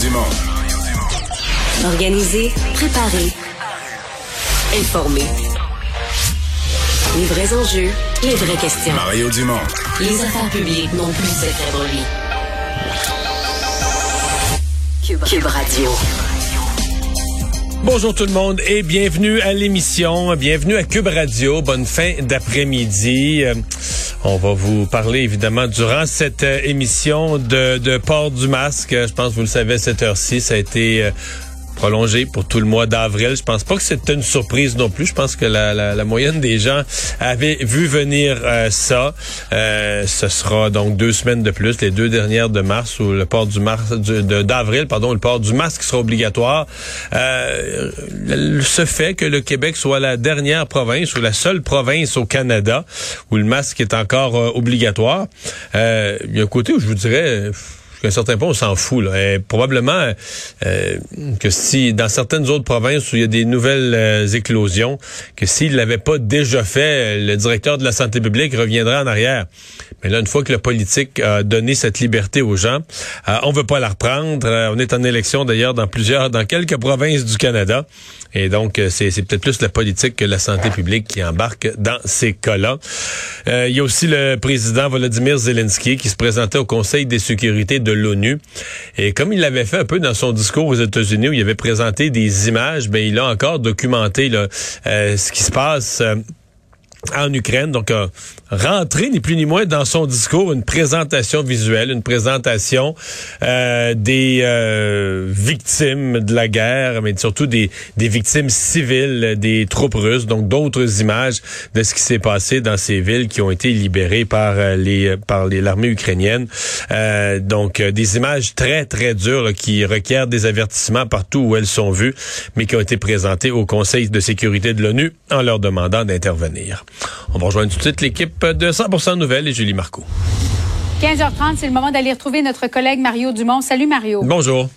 Dumont. Organiser, préparer, informer. Les vrais enjeux, les vraies questions. Mario Dumont. Les affaires publiques n'ont plus cette lui. Cube, Cube Radio. Bonjour tout le monde et bienvenue à l'émission, bienvenue à Cube Radio. Bonne fin d'après-midi. Euh, on va vous parler évidemment durant cette euh, émission de, de port du masque. Je pense que vous le savez, cette heure-ci, ça a été euh, prolongé pour tout le mois d'avril. Je pense pas que c'était une surprise non plus. Je pense que la, la, la moyenne des gens avait vu venir euh, ça. Euh, ce sera donc deux semaines de plus, les deux dernières de mars, où le port du mars d'avril, pardon, le port du masque sera obligatoire. Euh, ce fait que le Québec soit la dernière province ou la seule province au Canada où le masque est encore euh, obligatoire. Euh, il y a un côté où je vous dirais qu'à un certain point, on s'en fout. Là. Et probablement euh, que si, dans certaines autres provinces où il y a des nouvelles euh, éclosions, que s'il l'avait pas déjà fait, le directeur de la santé publique reviendrait en arrière. Mais là, une fois que le politique a donné cette liberté aux gens, euh, on veut pas la reprendre. on est en élection d'ailleurs dans plusieurs, dans quelques provinces du Canada. Et donc, c'est, c'est peut-être plus la politique que la santé publique qui embarque dans ces cas-là. il y a aussi le président Volodymyr Zelensky qui se présentait au Conseil des sécurités de l'ONU. Et comme il l'avait fait un peu dans son discours aux États-Unis où il avait présenté des images, ben il a encore documenté là, euh, ce qui se passe. Euh, en Ukraine. Donc, euh, rentrer ni plus ni moins dans son discours une présentation visuelle, une présentation euh, des euh, victimes de la guerre, mais surtout des, des victimes civiles des troupes russes. Donc, d'autres images de ce qui s'est passé dans ces villes qui ont été libérées par euh, les par l'armée ukrainienne. Euh, donc, des images très très dures qui requièrent des avertissements partout où elles sont vues, mais qui ont été présentées au Conseil de sécurité de l'ONU en leur demandant d'intervenir. On va rejoindre tout de suite l'équipe de 100% Nouvelles et Julie Marco. 15h30, c'est le moment d'aller retrouver notre collègue Mario Dumont. Salut Mario. Bonjour.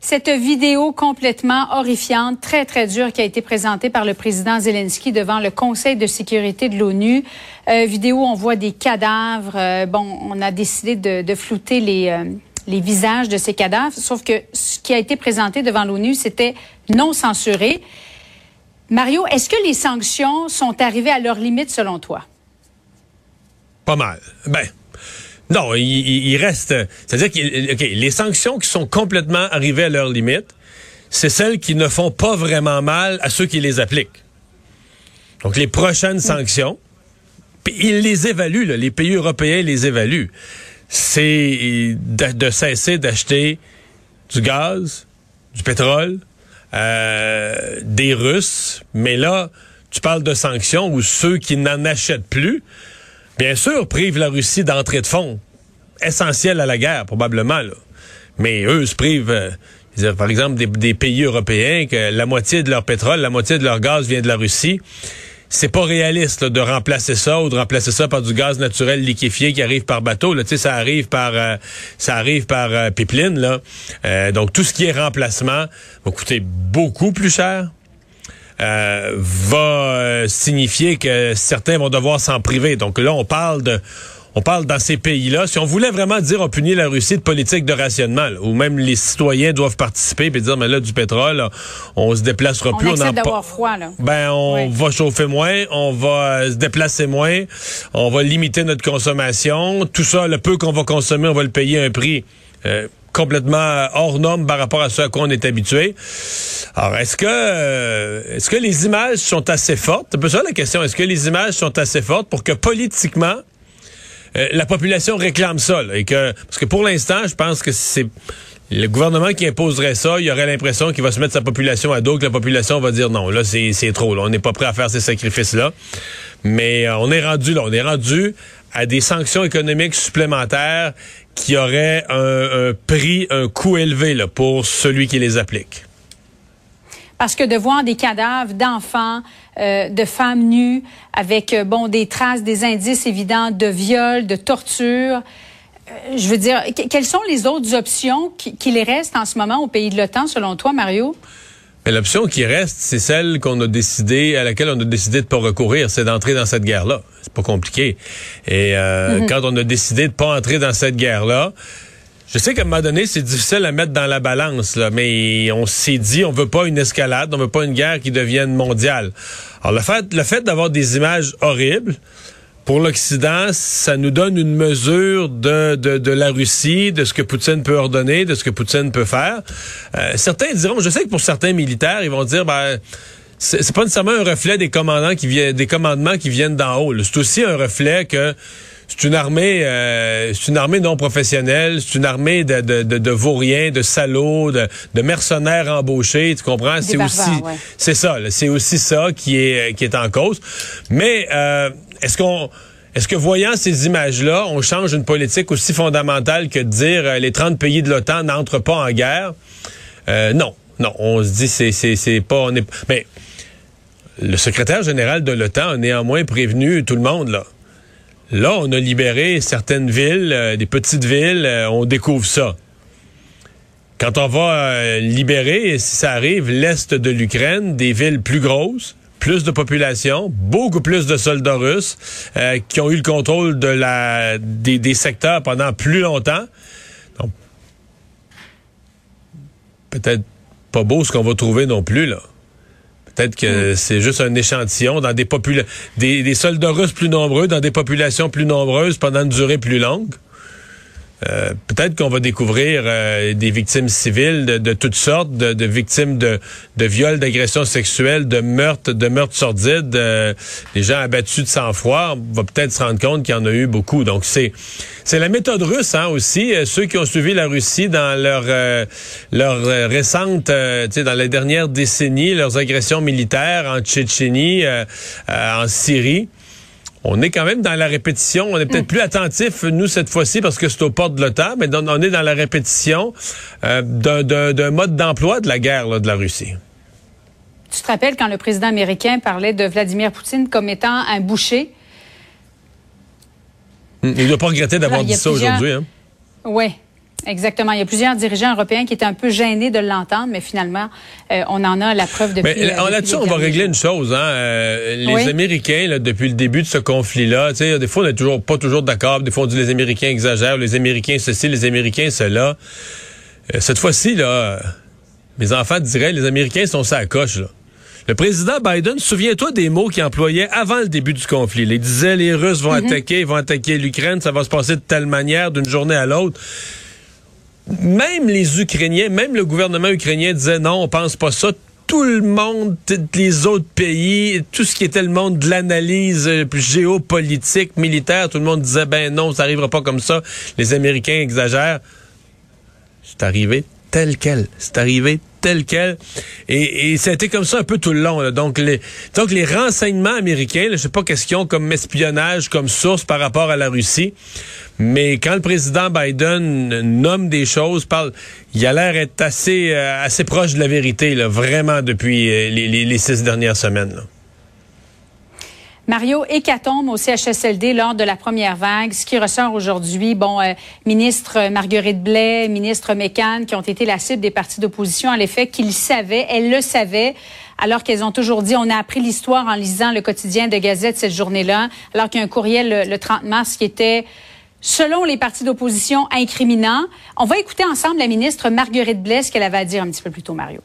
Cette vidéo complètement horrifiante, très, très dure, qui a été présentée par le président Zelensky devant le Conseil de sécurité de l'ONU. Euh, vidéo, on voit des cadavres. Euh, bon, on a décidé de, de flouter les, euh, les visages de ces cadavres, sauf que ce qui a été présenté devant l'ONU, c'était non censuré. Mario, est-ce que les sanctions sont arrivées à leur limite selon toi? Pas mal. Ben, non, il, reste. C'est-à-dire que les sanctions qui sont complètement arrivées à leur limite, c'est celles qui ne font pas vraiment mal à ceux qui les appliquent. Donc, les prochaines sanctions, ils les évaluent, les pays européens les évaluent. C'est de cesser d'acheter du gaz, du pétrole, euh, des Russes, mais là, tu parles de sanctions où ceux qui n'en achètent plus, bien sûr, privent la Russie d'entrée de fonds, essentielle à la guerre, probablement, là. Mais eux se privent, euh, par exemple, des, des, pays européens, que la moitié de leur pétrole, la moitié de leur gaz vient de la Russie c'est pas réaliste de remplacer ça ou de remplacer ça par du gaz naturel liquéfié qui arrive par bateau. Là, ça arrive par euh, ça arrive par euh, pipeline. Là. Euh, donc tout ce qui est remplacement va coûter beaucoup plus cher. va signifier que certains vont devoir s'en priver. Donc là, on parle de on parle dans ces pays-là. Si on voulait vraiment dire on punit la Russie de politique de rationnement, où même les citoyens doivent participer et dire mais là du pétrole, on se déplacera on plus, on d'avoir froid là. Ben on va chauffer moins, on va euh, se déplacer moins, on va limiter notre consommation. Tout ça, le peu qu'on va consommer, on va le payer un prix. Euh, complètement hors norme par rapport à ce à quoi on est habitué. Alors, est-ce que euh, est-ce que les images sont assez fortes? C'est un peu ça la question. Est-ce que les images sont assez fortes pour que politiquement, euh, la population réclame ça. et que Parce que pour l'instant, je pense que c'est le gouvernement qui imposerait ça, il y aurait l'impression qu'il va se mettre sa population à dos, que la population va dire non, là, c'est trop. Là, on n'est pas prêt à faire ces sacrifices-là. Mais euh, on est rendu là. On est rendu à des sanctions économiques supplémentaires qui auraient un, prix, un coût élevé pour celui qui les applique. Parce que de voir des cadavres d'enfants, euh, de femmes nues, avec euh, bon des traces, des indices évidents de viol, de torture. Euh, je veux dire, quelles sont les autres options qui, qui les restent en ce moment au pays de l'OTAN, selon toi, Mario? L'option qui reste, c'est celle qu'on a décidé, à laquelle on a décidé de pas recourir, c'est d'entrer dans cette guerre-là. C'est pas compliqué. Et euh, mm-hmm. quand on a décidé de pas entrer dans cette guerre-là, Je sais qu'à un moment donné, c'est difficile à mettre dans la balance, là, mais on s'est dit, on veut pas une escalade, on veut pas une guerre qui devienne mondiale. Alors le fait, le fait d'avoir des images horribles, pour l'Occident, ça nous donne une mesure de, de, de, la Russie, de ce que Poutine peut ordonner, de ce que Poutine peut faire. Euh, certains diront, je sais que pour certains militaires, ils vont dire, ben, c'est pas nécessairement un reflet des commandants qui viennent, des commandements qui viennent d'en haut. C'est aussi un reflet que c'est une armée, euh, c'est une armée non professionnelle, c'est une armée de, de, de, de vauriens, de salauds, de, de, mercenaires embauchés, tu comprends? C'est aussi, c'est ça, c'est aussi ça qui est qui est en cause. Mais euh, est-ce qu'on est-ce que voyant ces images-là, on change une politique aussi fondamentale que de dire euh, les 30 pays de l'OTAN n'entrent pas en guerre? Euh, Non, non, on se dit c'est c'est c'est pas on est mais le secrétaire général de l'OTAN a néanmoins prévenu tout le monde là. Là, on a libéré certaines villes, euh, des petites villes, on découvre ça. Quand on va libérer, si ça arrive, l'est de l'Ukraine, des villes plus grosses, plus de population, beaucoup plus de soldats russes euh, qui ont eu le contrôle de la des, des secteurs pendant plus longtemps. Peut-être pas beau ce qu'on va trouver non plus là. Peut-être que mm. c'est juste un échantillon dans des, popula des, des soldats russes plus nombreux, dans des populations plus nombreuses pendant une durée plus longue. Euh, peut-être qu'on va découvrir euh, des victimes civiles de, toutes sortes, de, victimes de, de viols, d'agressions sexuelles, de meurtres, de meurtres sordides, euh, des gens abattus de sang-froid. On va peut-être se rendre compte qu'il y en a eu beaucoup. Donc c'est c'est la méthode russe hein, aussi. ceux qui ont suivi la Russie dans leur leur récente, dans les dernières décennies, leurs agressions militaires en Tchétchénie, en Syrie on est quand même dans la répétition. On est peut-être mm. plus attentif, nous, cette fois-ci, parce que c'est aux portes de l'OTAN, mais on est dans la répétition euh, d'un mode d'emploi de la guerre de la Russie. Tu te rappelles quand le président américain parlait de Vladimir Poutine comme étant un boucher? Mm. Il ne doit pas regretter d'avoir dit ça aujourd'hui. Hein? Oui. Exactement. Il y a plusieurs dirigeants européens qui étaient un peu gênés de l'entendre, mais finalement, euh, on en a la preuve depuis. Mais euh, là-dessus, on va régler une chose. Hein? Euh, les Américains, là, depuis le début de ce conflit-là, des fois, on n'est toujours pas toujours d'accord. Des fois, on dit les Américains exagèrent, les Américains ceci, les Américains cela. cette fois-ci, là, mes enfants diraient, les Américains sont ça à coche. Là. Le président Biden, souviens-toi des mots qu'il employait avant le début du conflit. Il disait les Russes vont mm-hmm. attaquer, ils vont attaquer l'Ukraine, ça va se passer de telle manière d'une journée à l'autre même les Ukrainiens, même le gouvernement ukrainien disait non, on pense pas ça. Tout le monde, les autres pays, tout ce qui était le monde de l'analyse euh, géopolitique, militaire, tout le monde disait ben non, ça arrivera pas comme ça. Les Américains exagèrent. C'est arrivé tel quel. C'est arrivé tel quel. Et, ça a été comme ça un peu tout le long. Donc, les, donc, les renseignements américains, je sais pas qu'est-ce qu'ils ont comme espionnage, comme source par rapport à la Russie. Mais quand le président Biden nomme des choses, parle, il a l'air d'être assez, euh, assez proche de la vérité, là, vraiment depuis euh, les, six dernières semaines. Là. Mario, hécatombe au CHSLD lors de la première vague. Ce qui ressort aujourd'hui, bon, euh, ministre Marguerite Blais, ministre Mécan, qui ont été la cible des partis d'opposition, à l'effet qu'ils savaient, elles le savaient, alors qu'elles ont toujours dit, on a appris l'histoire en lisant le quotidien de Gazette cette journée-là, alors qu'il y a un courriel le, 30 mars qui était selon les partis d'opposition incriminant. On va écouter ensemble la ministre Marguerite Blais, ce qu'elle avait à dire un petit peu plus tôt, Mario.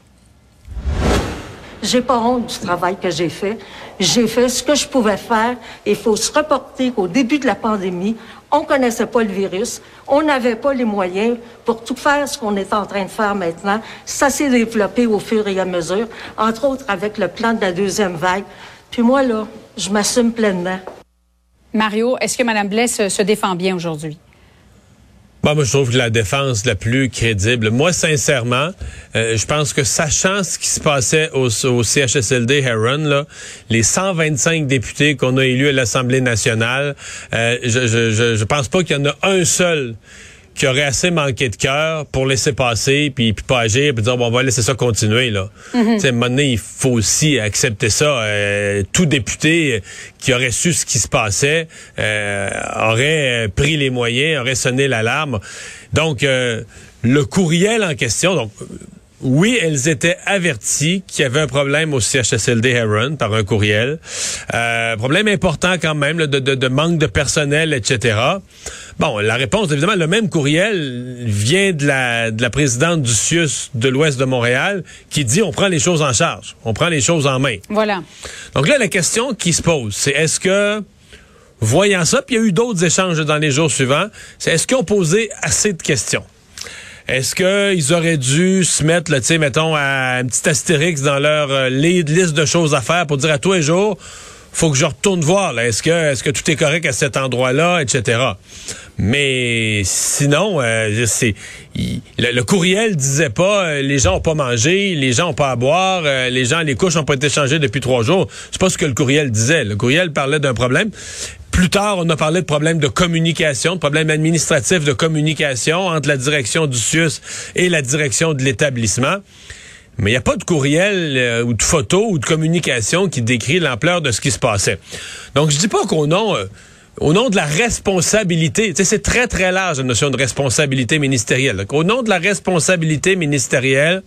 J'ai pas honte du travail que j'ai fait. J'ai fait ce que je pouvais faire. Il faut se reporter qu'au début de la pandémie, on connaissait pas le virus, on n'avait pas les moyens pour tout faire ce qu'on est en train de faire maintenant. Ça s'est développé au fur et à mesure, entre autres avec le plan de la deuxième vague. Puis moi, là, je m'assume pleinement. Mario, est-ce que Mme Blais se défend bien aujourd'hui? Bah, moi, je trouve que la défense la plus crédible. Moi, sincèrement, euh, je pense que sachant ce qui se passait au, au CHSLD Heron, là, les 125 députés qu'on a élus à l'Assemblée nationale, euh, je, je, je, je pense pas qu'il y en a un seul qui aurait assez manqué de cœur pour laisser passer, puis, puis pas agir, puis dire, bon, on va laisser ça continuer. Là. À un moment donné, il faut aussi accepter ça. Euh, tout député qui aurait su ce qui se passait euh, aurait pris les moyens, aurait sonné l'alarme. Donc, euh, le courriel en question, donc oui, elles étaient averties qu'il y avait un problème au CHSLD Heron par un courriel. Euh, problème important quand même de, de, de, manque de personnel, etc. Bon, la réponse, évidemment, le même courriel vient de la, de la présidente du CIUS de l'Ouest de Montréal qui dit on prend les choses en charge, on prend les choses en main. Voilà. Donc là, la question qui se pose, c'est est-ce que voyant ça, puis il y a eu d'autres échanges dans les jours suivants, c'est est-ce qu'ils ont posé assez de questions? Est-ce qu'ils auraient dû se mettre, tu sais, mettons, à un petit astérix dans leur euh, liste de choses à faire pour dire à tous les jours, faut que je retourne voir. Est-ce que, est-ce que tout est correct à cet endroit-là, etc. Mais sinon, euh, c'est le, courriel disait pas euh, les gens ont pas mangé, les gens ont pas à boire, euh, les gens les couches ont pas été changées depuis trois jours. C'est pas ce que le courriel disait. Le courriel parlait d'un problème. Plus tard, on a parlé de problèmes de communication, de problèmes administratifs de communication entre la direction du CIUS et la direction de l'établissement. Mais il n'y a pas de courriel euh, ou de photo ou de communication qui décrit l'ampleur de ce qui se passait. Donc, je dis pas qu'au nom, euh, au nom de la responsabilité, c'est très, très large la notion de responsabilité ministérielle. Donc, au nom de la responsabilité ministérielle,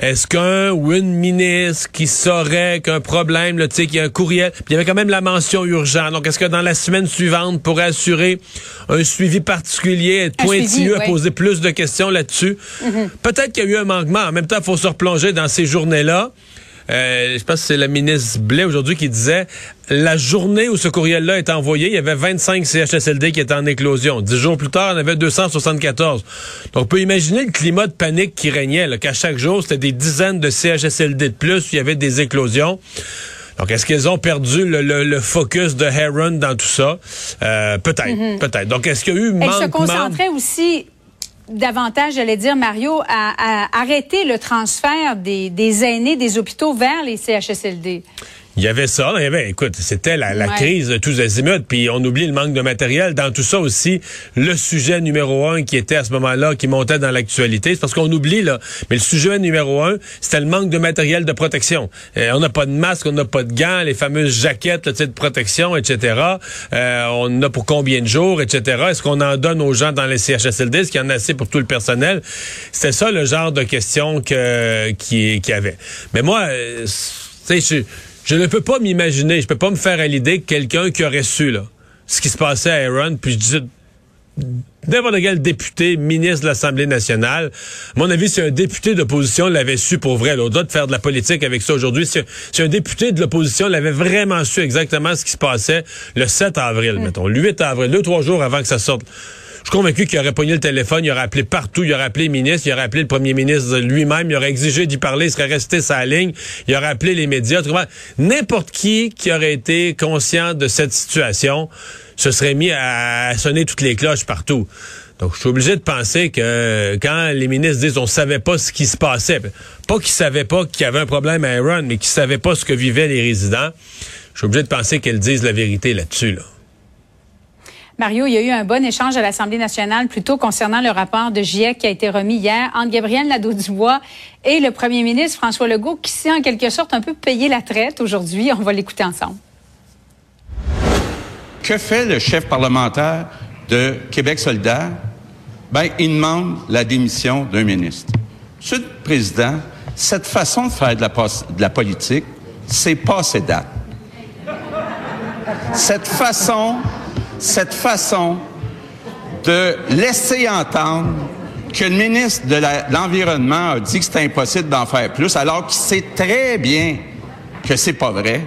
est-ce qu'un ou une ministre qui saurait qu'un problème, tu sais, qu'il y a un courriel, puis il y avait quand même la mention urgente. Donc, est-ce que dans la semaine suivante, pour assurer un suivi particulier, être pointilleux, poser plus de questions là-dessus, mm-hmm. peut-être qu'il y a eu un manquement. En même temps, il faut se replonger dans ces journées-là. Euh, je pense que c'est la ministre Blais aujourd'hui qui disait la journée où ce courriel-là est envoyé, il y avait 25 CHSLD qui étaient en éclosion. Dix jours plus tard, il y en avait 274. Donc, on peut imaginer le climat de panique qui régnait, qu'à chaque jour, c'était des dizaines de CHSLD de plus, il y avait des éclosions. Donc, est-ce qu'ils ont perdu le, focus de Heron dans tout ça? Euh, peut-être, mm-hmm. peut-être. Donc, est-ce qu'il y a eu manquement... Elle se concentrait aussi davantage, j'allais dire, Mario, à, arrêter le transfert des, des aînés des hôpitaux vers les CHSLD. Il y avait ça. Il y avait, écoute, c'était la, la crise de tous azimuts. Puis on oublie le manque de matériel. Dans tout ça aussi, le sujet numéro un qui était à ce moment-là, qui montait dans l'actualité, c'est parce qu'on oublie, là. Mais le sujet numéro un, c'était le manque de matériel de protection. Euh, on n'a pas de masque, on n'a pas de gants, les fameuses jaquettes là, de protection, etc. Euh, on en a pour combien de jours, etc. Est-ce qu'on en donne aux gens dans les CHSLD? Est-ce qu'il y en a assez pour tout le personnel? C'était ça le genre de questions que, qui, qui avait. Mais moi, tu sais, je je ne peux pas m'imaginer, je peux pas me faire à l'idée que quelqu'un qui aurait su là, ce qui se passait à Aaron, puis je dis n'importe quel député, ministre de l'Assemblée nationale. À mon avis, si un député d'opposition l'avait su pour vrai, au-delà de faire de la politique avec ça aujourd'hui, si, un député de l'opposition l'avait vraiment su exactement ce qui se passait le 7 avril, mettons, le 8 avril, deux, trois jours avant que ça sorte. Je suis convaincu qu'il aurait pogné le téléphone, il aurait appelé partout, il aurait appelé les ministres, il aurait appelé le premier ministre lui-même, il aurait exigé d'y parler, il serait resté sa ligne, il aurait appelé les médias. N'importe qui qui aurait été conscient de cette situation se serait mis à sonner toutes les cloches partout. Donc, je suis obligé de penser que quand les ministres disent on savait pas ce qui se passait, pas qu'ils savaient pas qu'il y avait un problème à Aaron, mais qu'ils savaient pas ce que vivaient les résidents, je suis obligé de penser qu'elles disent la vérité là-dessus. Là. Mario, il y a eu un bon échange à l'Assemblée nationale plutôt concernant le rapport de GIEC qui a été remis hier entre Gabriel Nadeau-Dubois et le premier ministre François Legault qui s'est en quelque sorte un peu payé la traite aujourd'hui. On va l'écouter ensemble. Que fait le chef parlementaire de Québec solidaire? Ben, il demande la démission d'un ministre. Monsieur le Président, cette façon de faire de la, de la politique, c'est passé date. Cette façon cette façon de laisser entendre que le ministre de l'Environnement a dit que c'était impossible d'en faire plus, alors qu'il sait très bien que c'est pas vrai.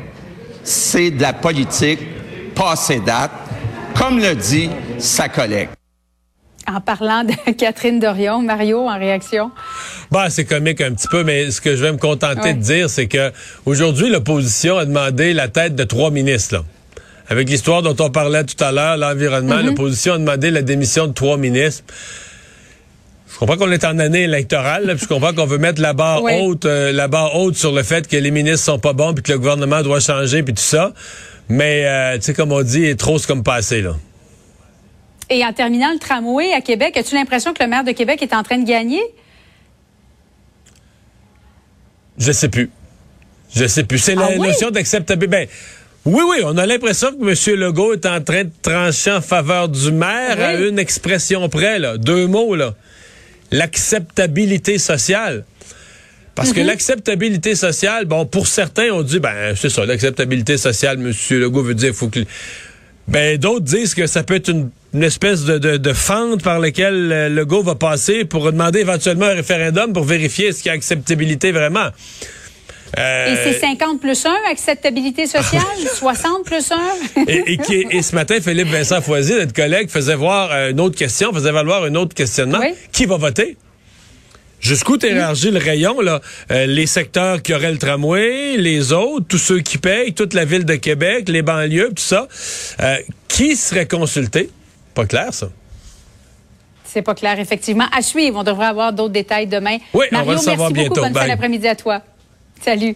C'est de la politique passée date, comme le dit sa collègue. En parlant de Catherine Dorion, Mario, en réaction? Bah, c'est comique un petit peu, mais ce que je vais me contenter de dire, c'est que aujourd'hui, l'opposition a demandé la tête de trois ministres. Là. Avec l'histoire dont on parlait tout à l'heure, l'environnement, mhm. l'opposition a demandé la démission de trois ministres. Je comprends qu'on est en année électorale, puis je comprends qu'on veut mettre la barre haute, euh, la barre haute sur le fait que les ministres sont pas bons, puis que le gouvernement doit changer, puis tout ça. Mais euh, tu sais, comme on dit, trop c'est comme passé là. Et en terminant le tramway à Québec, as-tu l'impression que le maire de Québec est en train de gagner? Je sais plus. Je sais plus. C'est la ah notion d'acceptabilité. Ben, oui, oui, on a l'impression que M. Legault est en train de trancher en faveur du maire à une expression près, là, deux mots, là. L'acceptabilité sociale. Parce que l'acceptabilité sociale, bon, pour certains, on dit, ben, c'est ça, l'acceptabilité sociale, Monsieur Legault veut dire, faut que... Ben, d'autres disent que ça peut être une, une espèce de, de, de fente par laquelle euh, Legault va passer pour demander éventuellement un référendum pour vérifier ce qu'il y a acceptabilité vraiment. Euh, Et c'est 50 plus 1, acceptabilité sociale, 60 plus 1. et, et, qui- et ce matin, Philippe Vincent Foisy, notre collègue, faisait voir euh, une autre question, faisait valoir un autre questionnement. Oui. Qui va voter? Jusqu'où t'élargis le rayon, là? Euh, les secteurs qui auraient le tramway, les autres, tous ceux qui payent, toute la ville de Québec, les banlieues, tout ça. Euh, qui serait consulté? Pas clair, ça. C'est pas clair, effectivement. À suivre, on devrait avoir d'autres détails demain. Oui, on va Mario, le savoir merci beaucoup. bientôt. Fin Bye. d'après-midi à toi. Salut.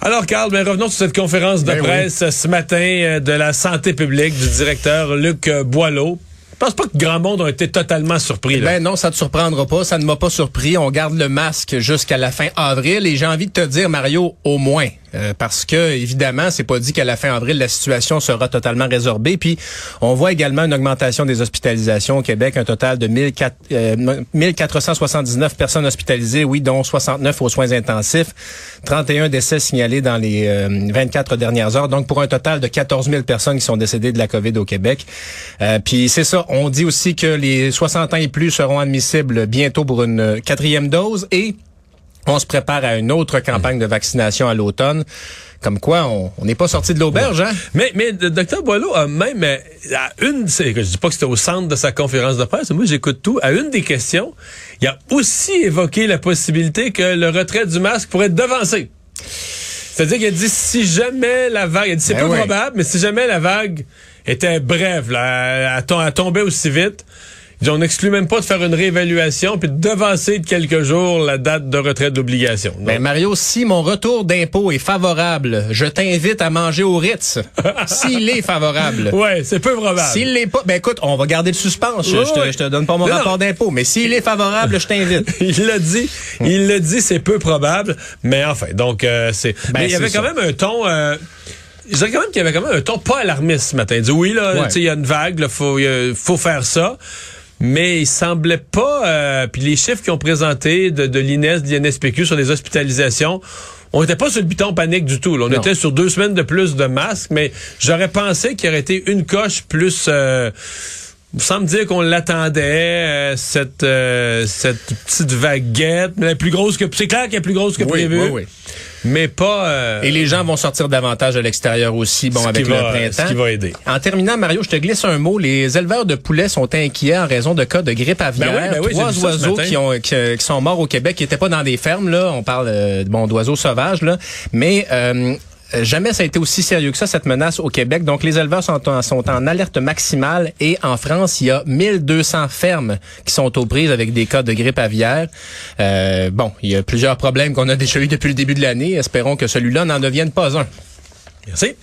Alors, Carl, ben, revenons sur cette conférence de Ben presse ce matin euh, de la santé publique du directeur Luc euh, Boileau. Je pense pas que grand monde a été totalement surpris. Là. Ben non, ça te surprendra pas. Ça ne m'a pas surpris. On garde le masque jusqu'à la fin avril. Et j'ai envie de te dire, Mario, au moins. Euh, parce que, évidemment, c'est pas dit qu'à la fin avril, la situation sera totalement résorbée. Puis, on voit également une augmentation des hospitalisations au Québec. Un total de 1400, euh, 1479 personnes hospitalisées, oui, dont 69 aux soins intensifs. 31 décès signalés dans les euh, 24 dernières heures. Donc, pour un total de 14 000 personnes qui sont décédées de la COVID au Québec. Euh, puis, c'est ça. On dit aussi que les 60 ans et plus seront admissibles bientôt pour une quatrième dose et on se prépare à une autre campagne de vaccination à l'automne. Comme quoi, on n'est pas sorti de l'auberge, hein? Mais, mais le docteur Boileau a même, euh, à une, je dis pas que c'était au centre de sa conférence de presse, moi j'écoute tout, à une des questions, il a aussi évoqué la possibilité que le retrait du masque pourrait être devancé. C'est-à-dire qu'il a dit si jamais la vague, il a dit c'est Ben oui. probable, mais si jamais la vague était brève, là, elle, tom- elle tombait aussi vite, on n'exclut même pas de faire une réévaluation puis de devancer de quelques jours la date de retrait d'obligation. Donc, Ben Mario, si mon retour d'impôt est favorable, je t'invite à manger au Ritz. S'il est favorable. ouais, c'est peu probable. S'il l'est pas, ben écoute, on va garder le suspense. Je, te, ouais. je te donne pas mon Non, rapport d'impôt, mais s'il est favorable, je t'invite. Il l'a dit, il l'a dit, c'est peu probable, mais enfin, donc euh, c'est. Ben, mais il y avait quand ça. même un ton. Euh, je dirais quand même qu'il y avait quand même un ton pas alarmiste ce matin. Il dit oui là, Ouais. tu sais, il y a une vague, il faut, faut faire ça. Mais il semblait pas. euh, puis les chiffres qu'ils ont présentés de, de l'INES, de l'INSPQ sur les hospitalisations. On n'était pas sur le piton panique du tout. là. On Non. était sur deux semaines de plus de masques, mais j'aurais pensé qu'il y aurait été une coche plus. Euh, sans me dire qu'on l'attendait, euh, cette, euh, cette petite vaguette, mais la plus grosse que c'est clair qu'elle est plus grosse que Oui, prévu, oui, oui. Mais pas. euh, Et les gens vont sortir davantage à l'extérieur aussi, bon, avec le va- printemps. ce qui va aider. En terminant, Mario, je te glisse un mot. Les éleveurs de poulets sont inquiets en raison de cas de grippe aviaire. Ben oui, ben oui, Trois oiseaux qui, ont, qui, qui sont morts au Québec, qui n'étaient pas dans des fermes, là. On parle euh, bon, d'oiseaux sauvages, là. Mais euh, jamais ça a été aussi sérieux que ça, cette menace au Québec. Donc, les éleveurs sont en, sont en alerte maximale. Et en France, il y a 1200 fermes qui sont aux prises avec des cas de grippe aviaire. Euh, bon, il y a plusieurs problèmes qu'on a déjà eu depuis le début de l'année. Espérons que celui-là n'en devienne pas un. Merci.